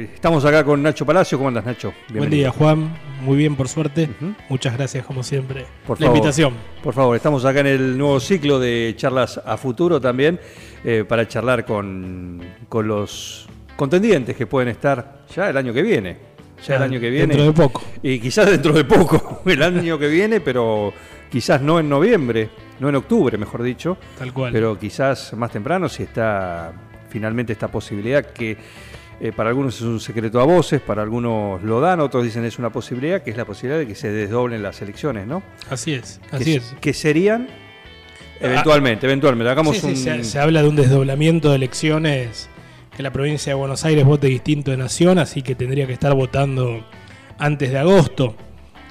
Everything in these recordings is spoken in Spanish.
Estamos acá con Nacho Palacio. ¿Cómo andas, Nacho? Buen día, Juan. Muy bien, por suerte. Muchas gracias, como siempre, Por la favor. invitación. Por favor, estamos acá en el nuevo ciclo de charlas a futuro también, eh, para charlar con, con los contendientes que pueden estar ya el año que viene. Ya el año que viene. Dentro de poco. Y quizás dentro de poco, el año que viene, pero quizás no en noviembre, no en octubre, mejor dicho, Tal cual. pero quizás más temprano si está finalmente esta posibilidad que eh, para algunos es un secreto a voces, para algunos lo dan, otros dicen es una posibilidad, que es la posibilidad de que se desdoblen las elecciones, ¿no? así es, que, así es. que serían eventualmente, eventualmente. Hagamos Sí, sí, un. se, se habla de un desdoblamiento de elecciones, que la provincia de Buenos Aires vote distinto de nación, así que tendría que estar votando antes de agosto.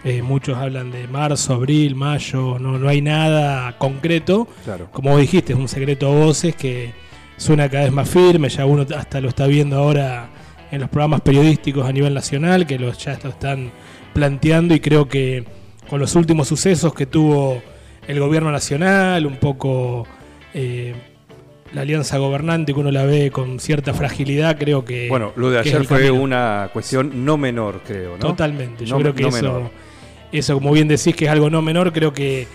Eh, muchos hablan de marzo, abril, mayo, no, no hay nada concreto. Claro. Como vos dijiste, es un secreto a voces que suena cada vez más firme, ya uno hasta lo está viendo ahora en los programas periodísticos a nivel nacional, que los, ya lo están planteando y creo que con los últimos sucesos que tuvo el gobierno nacional, un poco eh, la alianza gobernante, que uno la ve con cierta fragilidad, creo que... Bueno, lo de ayer fue camino. una cuestión no menor, creo, ¿no? Totalmente. Yo No- creo que no eso, menor. eso, como bien decís, que es algo no menor, creo que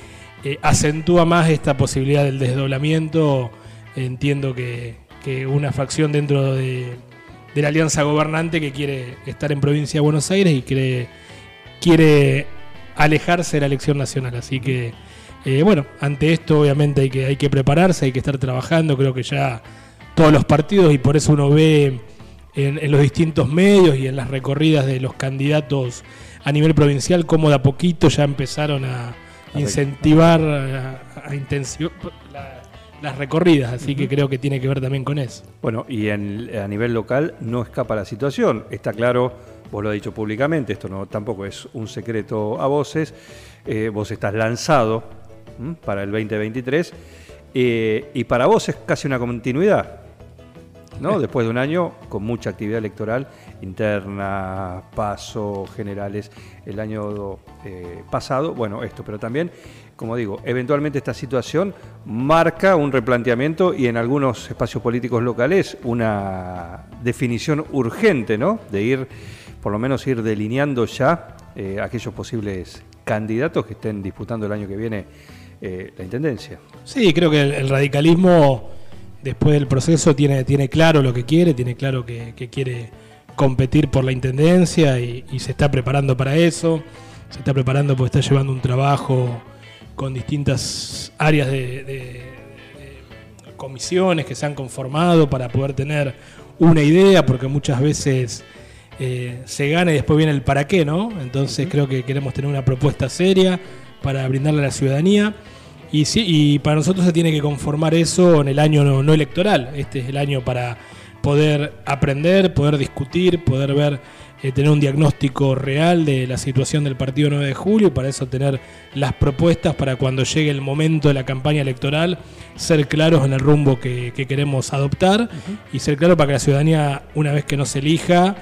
eh, acentúa más esta posibilidad del desdoblamiento. Entiendo que, que una facción dentro de, de la alianza gobernante que quiere estar en provincia de Buenos Aires y quiere, quiere alejarse de la elección nacional. Así que, eh, bueno, ante esto obviamente hay que, hay que prepararse, hay que estar trabajando. Creo que ya todos los partidos y por eso uno ve en, en los distintos medios y en las recorridas de los candidatos a nivel provincial cómo de a poquito ya empezaron a incentivar, a, a la- las recorridas, así que creo que tiene que ver también con eso. Bueno, y en- a nivel local no escapa la situación. Está claro, vos lo has dicho públicamente, esto no tampoco es un secreto a voces. eh, vos estás lanzado ¿m? para el 2023 eh, y para vos es casi una continuidad. ¿no? Después de un año con mucha actividad electoral interna, paso, generales, el año eh, pasado, bueno, esto, pero también, como digo, eventualmente esta situación marca un replanteamiento y en algunos espacios políticos locales una definición urgente, ¿no? De ir, por lo menos ir delineando ya eh, aquellos posibles candidatos que estén disputando el año que viene eh, la intendencia. Sí, creo que el, radicalismo, después del proceso, tiene, tiene claro lo que quiere, tiene claro que, que quiere competir por la intendencia y, y se está preparando para eso. Se está preparando porque está llevando un trabajo con distintas áreas de, comisiones que se han conformado para poder tener una idea, porque muchas veces eh, se gana y después viene el para qué, ¿no? Entonces creo que queremos tener una propuesta seria para brindarle a la ciudadanía. Y, sí, y para nosotros se tiene que conformar eso en el año no, no electoral. Este es el año para poder aprender, poder discutir, poder ver, eh, tener un diagnóstico real de la situación del partido 9 de julio y para eso tener las propuestas para cuando llegue el momento de la campaña electoral, ser claros en el rumbo que, que queremos adoptar y ser claro para que la ciudadanía, una vez que nos elija,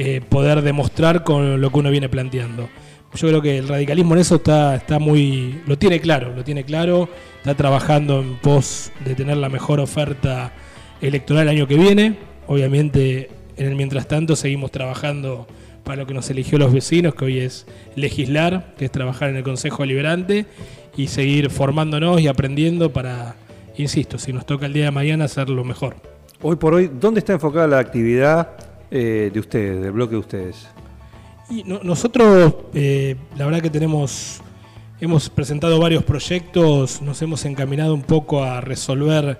eh, poder demostrar con lo que uno viene planteando. Yo creo que el radicalismo en eso está, está muy. lo tiene claro, lo tiene claro, está trabajando en pos de tener la mejor oferta electoral el año que viene. Obviamente, en el mientras tanto, seguimos trabajando para lo que nos eligió los vecinos, que hoy es legislar, que es trabajar en el Consejo Deliberante y seguir formándonos y aprendiendo para, insisto, si nos toca el día de mañana, hacerlo mejor. Hoy por hoy, ¿dónde está enfocada la actividad eh, de ustedes, del bloque de ustedes? Y no- nosotros, eh, la verdad que tenemos, hemos presentado varios proyectos, nos hemos encaminado un poco a resolver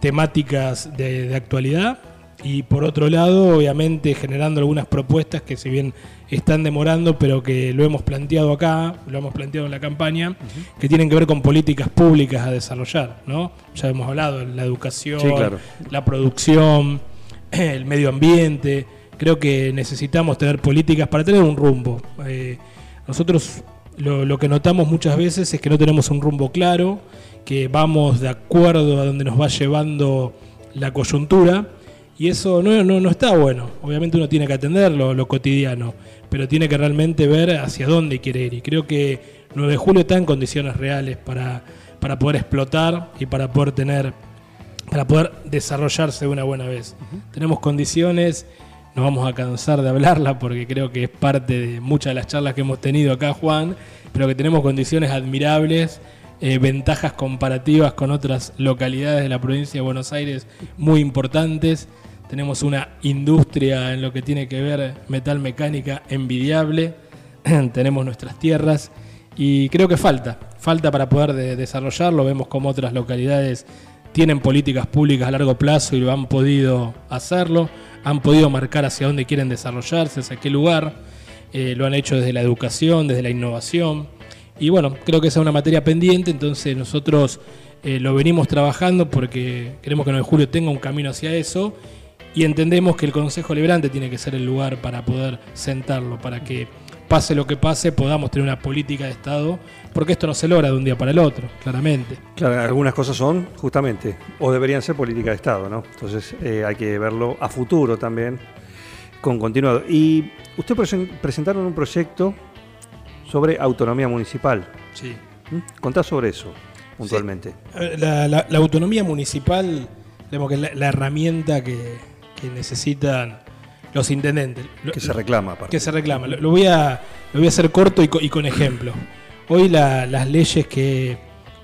temáticas de, de actualidad y por otro lado, obviamente generando algunas propuestas que si bien están demorando, pero que lo hemos planteado acá, lo hemos planteado en la campaña, que tienen que ver con políticas públicas a desarrollar, ¿no? Ya hemos hablado la educación, Sí, claro. la producción, el medio ambiente, creo que necesitamos tener políticas para tener un rumbo. Eh, nosotros lo, lo que notamos muchas veces es que no tenemos un rumbo claro, que vamos de acuerdo a donde nos va llevando la coyuntura. Y eso no, no, no está bueno. Obviamente uno tiene que atender lo, lo cotidiano, pero tiene que realmente ver hacia dónde quiere ir. Y creo que 9 de julio está en condiciones reales para, para poder explotar y para poder tener, para poder desarrollarse de una buena vez. Tenemos condiciones, no vamos a cansar de hablarla porque creo que es parte de muchas de las charlas que hemos tenido acá, Juan, pero que tenemos condiciones admirables. eh, ventajas comparativas con otras localidades de la provincia de Buenos Aires muy importantes. Tenemos una industria en lo que tiene que ver metal mecánica envidiable. Tenemos nuestras tierras y creo que falta, falta para poder de- desarrollarlo. Vemos como otras localidades tienen políticas públicas a largo plazo y lo han podido hacerlo, han podido marcar hacia dónde quieren desarrollarse, hacia qué lugar. Eh, lo han hecho desde la educación, desde la innovación. Y bueno, creo que esa es una materia pendiente, entonces nosotros eh, lo venimos trabajando porque queremos que 9 de julio tenga un camino hacia eso y entendemos que el Consejo Liberante tiene que ser el lugar para poder sentarlo, para que pase lo que pase podamos tener una política de Estado, porque esto no se logra de un día para el otro, claramente. Claro, algunas cosas son justamente, o deberían ser política de Estado, ¿no? Entonces eh, hay que verlo a futuro también, con continuado. Y usted presen- presentaron un proyecto sobre autonomía municipal. Sí. ¿Mm? Contá sobre eso, puntualmente. La, la- la autonomía municipal, digamos que es la, la herramienta que, que necesitan los intendentes. Que se reclama, aparte. que se reclama. Lo, lo voy, a, lo voy a hacer corto y, co- y con ejemplo. Hoy la- las leyes que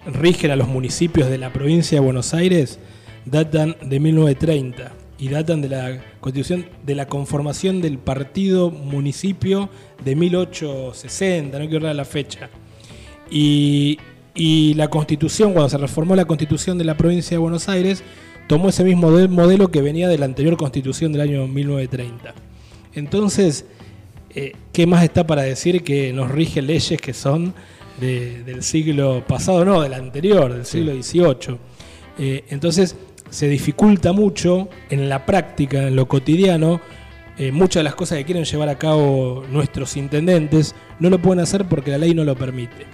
rigen a los municipios de la provincia de Buenos Aires datan de 1930 y datan de la constitución de la conformación del partido municipio de 1860, no quiero dar la fecha. Y, y la constitución, cuando se reformó la constitución de la provincia de Buenos Aires, tomó ese mismo de- modelo que venía de la anterior constitución del año 1930. Entonces, eh, ¿qué más está para decir que nos rige leyes que son de- del siglo pasado, no, del anterior, del siglo XVIII? Eh, entonces, se dificulta mucho en la práctica, en lo cotidiano, eh, muchas de las cosas que quieren llevar a cabo nuestros intendentes no lo pueden hacer porque la ley no lo permite.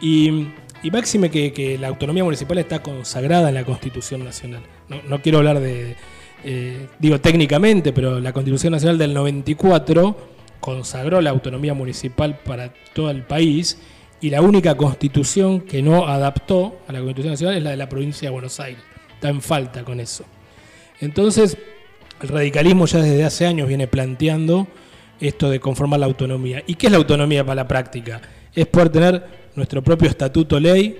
Y, y máxime que, la autonomía municipal está consagrada en la Constitución Nacional. No, no quiero hablar de, eh, digo técnicamente, pero la Constitución Nacional del 94 consagró la autonomía municipal para todo el país y la única constitución que no adaptó a la Constitución Nacional es la de la provincia de Buenos Aires. Está en falta con eso. Entonces, el radicalismo ya desde hace años viene planteando esto de conformar la autonomía. ¿Y qué es la autonomía para la práctica? Es poder tener nuestro propio estatuto ley,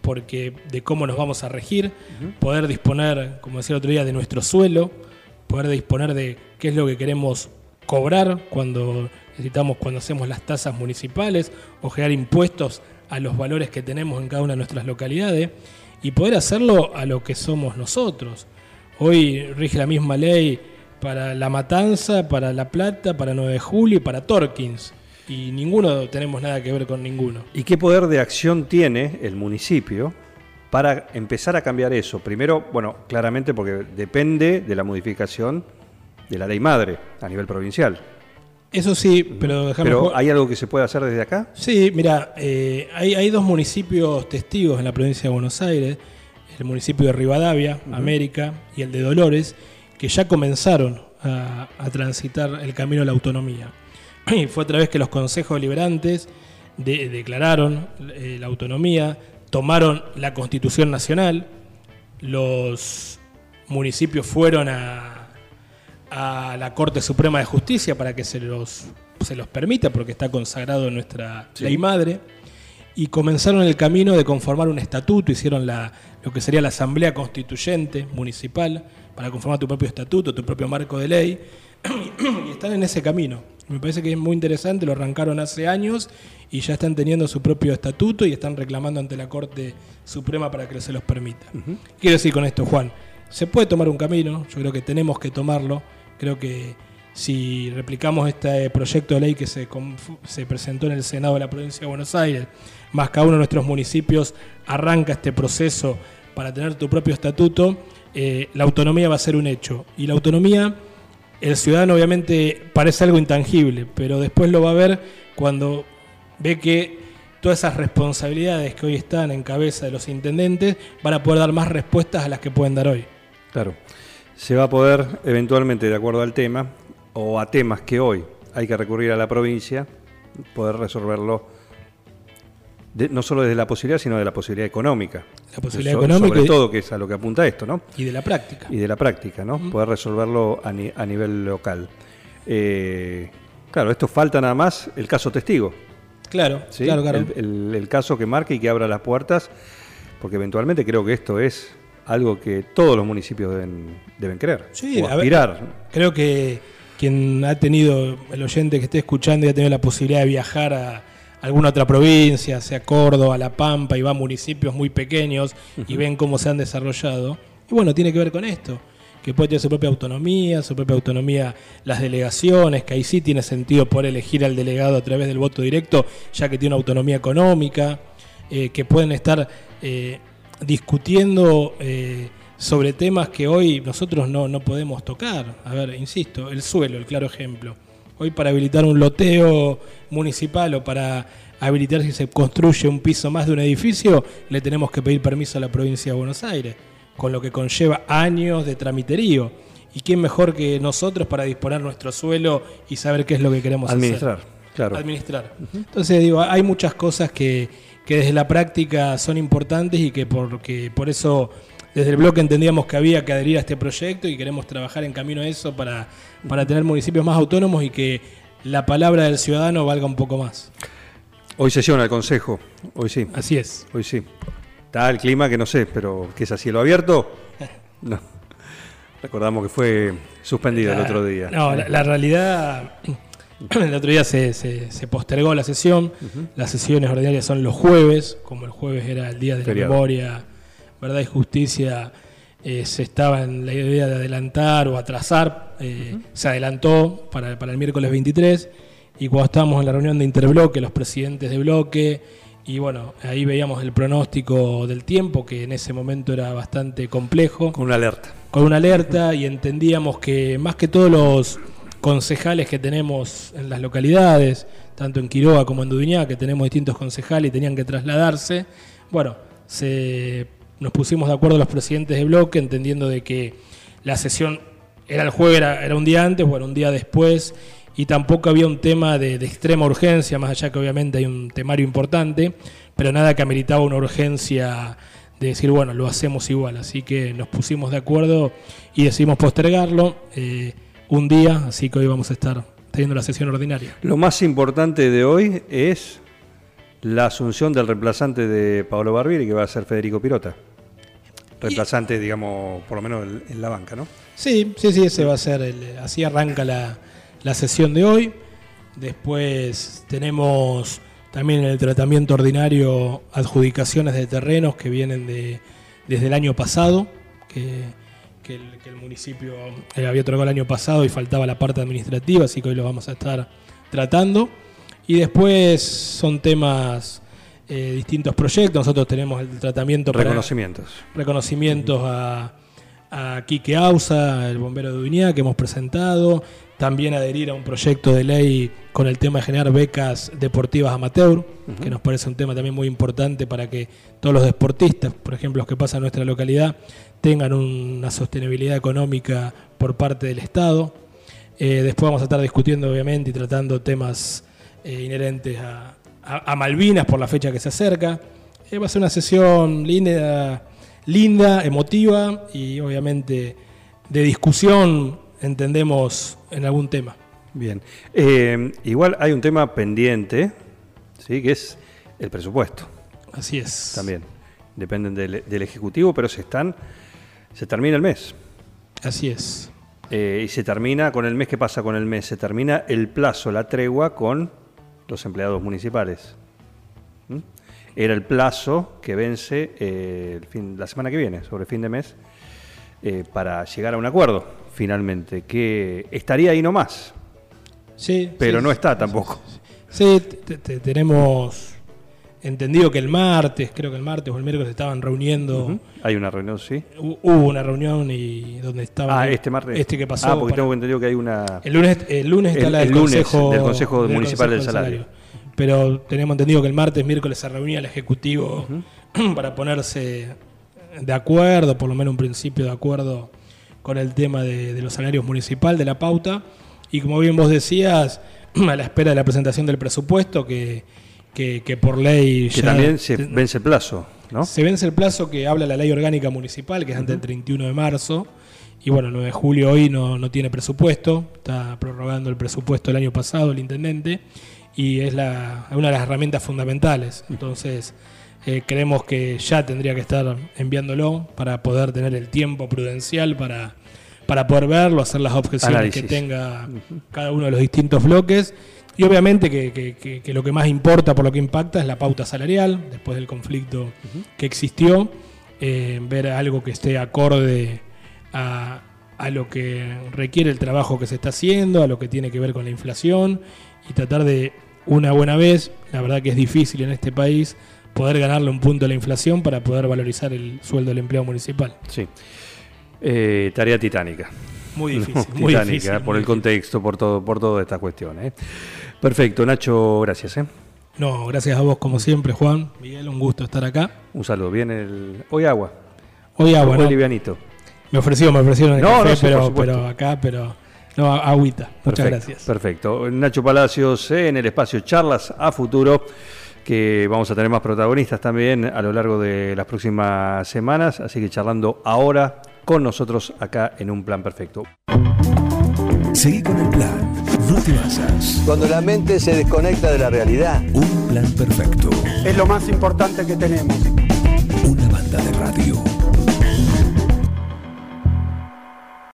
porque de cómo nos vamos a regir, poder disponer, como decía el otro día, de nuestro suelo, poder disponer de qué es lo que queremos cobrar cuando necesitamos, cuando hacemos las tasas municipales o generar impuestos a los valores que tenemos en cada una de nuestras localidades y poder hacerlo a lo que somos nosotros. Hoy rige la misma ley para La Matanza, para La Plata, para 9 de Julio y para Torkins. Y ninguno tenemos nada que ver con ninguno. ¿Y qué poder de acción tiene el municipio para empezar a cambiar eso? Primero, bueno, claramente porque depende de la modificación de la ley madre a nivel provincial. Eso sí, pero déjame Pero ¿hay algo que se puede hacer desde acá? Sí, mira, eh, hay, hay dos municipios testigos en la provincia de Buenos Aires, el municipio de Rivadavia, América, y el de Dolores, que ya comenzaron a, a transitar el camino a la autonomía. Y fue a través que los consejos deliberantes de- declararon eh, la autonomía, tomaron la constitución nacional, los municipios fueron a, a la Corte Suprema de Justicia para que se los, se los permita, porque está consagrado en nuestra ley madre, y comenzaron el camino de conformar un estatuto, hicieron la, lo que sería la Asamblea Constituyente Municipal, para conformar tu propio estatuto, tu propio marco de ley, y están en ese camino. Me parece que es muy interesante, lo arrancaron hace años y ya están teniendo su propio estatuto y están reclamando ante la Corte Suprema para que se los permita. Quiero decir con esto, Juan, se puede tomar un camino, yo creo que tenemos que tomarlo, creo que si replicamos este proyecto de ley que se, se presentó en el Senado de la provincia de Buenos Aires, más cada uno de nuestros municipios arranca este proceso para tener tu propio estatuto, eh, la autonomía va a ser un hecho. Y la autonomía el ciudadano obviamente parece algo intangible, pero después lo va a ver cuando ve que todas esas responsabilidades que hoy están en cabeza de los intendentes van a poder dar más respuestas a las que pueden dar hoy. Claro. Se va a poder, eventualmente, de acuerdo al tema, o a temas que hoy hay que recurrir a la provincia, poder resolverlo de- no solo desde la posibilidad, sino de la posibilidad económica. La posibilidad So- económica Sobre y- todo, que es a lo que apunta esto, ¿no? Y de la práctica. Y de la práctica, ¿no? Poder resolverlo a, ni- a nivel local. Eh, claro, esto falta nada más el caso testigo. Claro, ¿sí? claro, claro. El, el- el caso que marque y que abra las puertas, porque eventualmente creo que esto es algo que todos los municipios deben, deben querer Sí, o a ver, aspirar. Creo que quien ha tenido, el oyente que esté escuchando y ha tenido la posibilidad de viajar a alguna otra provincia, sea Córdoba, La Pampa, y va a municipios muy pequeños y ven cómo se han desarrollado. Y bueno, tiene que ver con esto, que puede tener su propia autonomía, su propia autonomía las delegaciones, que ahí sí tiene sentido poder elegir al delegado a través del voto directo, ya que tiene una autonomía económica, eh, que pueden estar eh, discutiendo eh, sobre temas que hoy nosotros no, no podemos tocar. A ver, insisto, el suelo, el claro ejemplo. Hoy para habilitar un loteo municipal o para habilitar si se construye un piso más de un edificio, le tenemos que pedir permiso a la provincia de Buenos Aires, con lo que conlleva años de tramiterío. ¿Y quién mejor que nosotros para disponer nuestro suelo y saber qué es lo que queremos Administrar, hacer? claro. Administrar. Entonces digo, hay muchas cosas que, que desde la práctica son importantes y que porque por eso desde el bloque entendíamos que había que adherir a este proyecto y queremos trabajar en camino a eso para, para tener municipios más autónomos y que la palabra del ciudadano valga un poco más. Hoy sesiona el Consejo, hoy sí, Así es. hoy sí. Está el clima que no sé, pero que es a cielo abierto. No. Recordamos que fue suspendido el otro día. No, la, la realidad, el otro día se, se- se postergó la sesión. Las sesiones ordinarias son los jueves, como el jueves era el día de Feriado. la memoria, verdad y justicia. eh, se estaba en la idea de adelantar o atrasar, eh, se adelantó para, para el miércoles 23 y cuando estábamos en la reunión de interbloque, los presidentes de bloque, y bueno, ahí veíamos el pronóstico del tiempo, que en ese momento era bastante complejo Con una alerta. con una alerta y entendíamos que más que todos los concejales que tenemos en las localidades, tanto en Quiroga como en Dudiñá, que tenemos distintos concejales y tenían que trasladarse, bueno, se, nos pusimos de acuerdo los presidentes de bloque, entendiendo de que la sesión era el jueves, era, un día antes, bueno, un día después, y tampoco había un tema de, de extrema urgencia, más allá que obviamente hay un temario importante, pero nada que ameritaba una urgencia de decir, bueno, lo hacemos igual. Así que nos pusimos de acuerdo y decidimos postergarlo eh, un día, así que hoy vamos a estar teniendo la sesión ordinaria. Lo más importante de hoy es la asunción del reemplazante de Pablo Barbieri, que va a ser Federico Pirota. Reemplazante, digamos, por lo menos en- en la banca, ¿no? Sí, sí, sí, ese va a ser, el- así arranca la, la sesión de hoy. Después tenemos también en el tratamiento ordinario adjudicaciones de terrenos que vienen de, desde el año pasado, que, que el, que el municipio eh, había otorgado el año pasado y faltaba la parte administrativa, así que hoy lo vamos a estar tratando. Y después son temas, eh, distintos proyectos. Nosotros tenemos el tratamiento para- Reconocimientos. reconocimientos a, a Quique Ausa, el bombero de Duñá, que hemos presentado. También adherir a un proyecto de ley con el tema de generar becas deportivas amateur, que nos parece un tema también muy importante para que todos los deportistas, por ejemplo, los que pasan en nuestra localidad, tengan una sostenibilidad económica por parte del Estado. Eh, después vamos a estar discutiendo, obviamente, y tratando temas eh, inherentes a, a- a Malvinas por la fecha que se acerca. Eh, va a ser una sesión linda, linda, emotiva y obviamente de discusión, entendemos, en algún tema. Bien. Eh, igual hay un tema pendiente, ¿sí? que es el presupuesto Así es. también. Dependen del, del Ejecutivo, pero se están. Se termina el mes. Así es. Eh, y se termina con el mes. ¿Qué pasa con el mes? Se termina el plazo, la tregua con los empleados municipales. ¿Mm? Era el plazo que vence eh, el fin, la semana que viene, sobre fin de mes, eh, para llegar a un acuerdo, finalmente, que estaría ahí nomás, Sí, pero sí, no está tampoco. Sí, te- te- tenemos entendido que el martes, creo que el martes o el miércoles estaban reuniendo. Hay una reunión, sí. Hu- Hubo una reunión y donde estaba. Ah, este martes. Este que pasó. Ah, porque para- tengo entendido que hay una. el lunes, el lunes está El- la del el lunes, Consejo, del Consejo Municipal del Salario. Pero tenemos entendido que el martes, miércoles se reunía el Ejecutivo para ponerse de acuerdo, por lo menos un principio de acuerdo con el tema de, de los salarios municipal, de la pauta. Y como bien vos decías, a la espera de la presentación del presupuesto, que, que, que por ley Que ya también se vence el plazo, ¿no? se vence el plazo que habla la ley orgánica municipal, que es antes del 31 de marzo. Y bueno, el 9 de julio hoy no, no tiene presupuesto, está prorrogando el presupuesto del año pasado el intendente y es la, una de las herramientas fundamentales. Entonces, eh, creemos que ya tendría que estar enviándolo para poder tener el tiempo prudencial para, para poder verlo, hacer las objeciones Análisis. que tenga cada uno de los distintos bloques. Y obviamente que, que- que- que lo que más importa por lo que impacta es la pauta salarial, después del conflicto que existió, eh, ver algo que esté acorde a, a lo que requiere el trabajo que se está haciendo, a lo que tiene que ver con la inflación y tratar de una buena vez, la verdad que es difícil en este país, poder ganarle un punto a la inflación para poder valorizar el sueldo del empleo municipal. Sí. Eh, tarea titánica. Muy No, difícil, muy titánica, difícil. por muy el contexto, por todo, por toda esta cuestión. ¿eh? Perfecto, Nacho, gracias. ¿eh? No, gracias a vos como siempre, Juan. Miguel, un gusto estar acá. Un saludo. El. Hoy agua. Hoy agua, Hoy ¿no? livianito. Me ofrecieron, me ofrecieron el No, café, pero, pero acá, pero no, agüita. Muchas Perfecto, gracias. Perfecto. Nacho Palacios en el espacio Charlas a Futuro, que vamos a tener más protagonistas también a lo largo de las próximas semanas, así que charlando ahora con nosotros acá en Un Plan Perfecto. Seguí con el plan. No te vayas. Cuando la mente se desconecta de la realidad. Un plan perfecto. Es lo más importante que tenemos. Una banda de radio.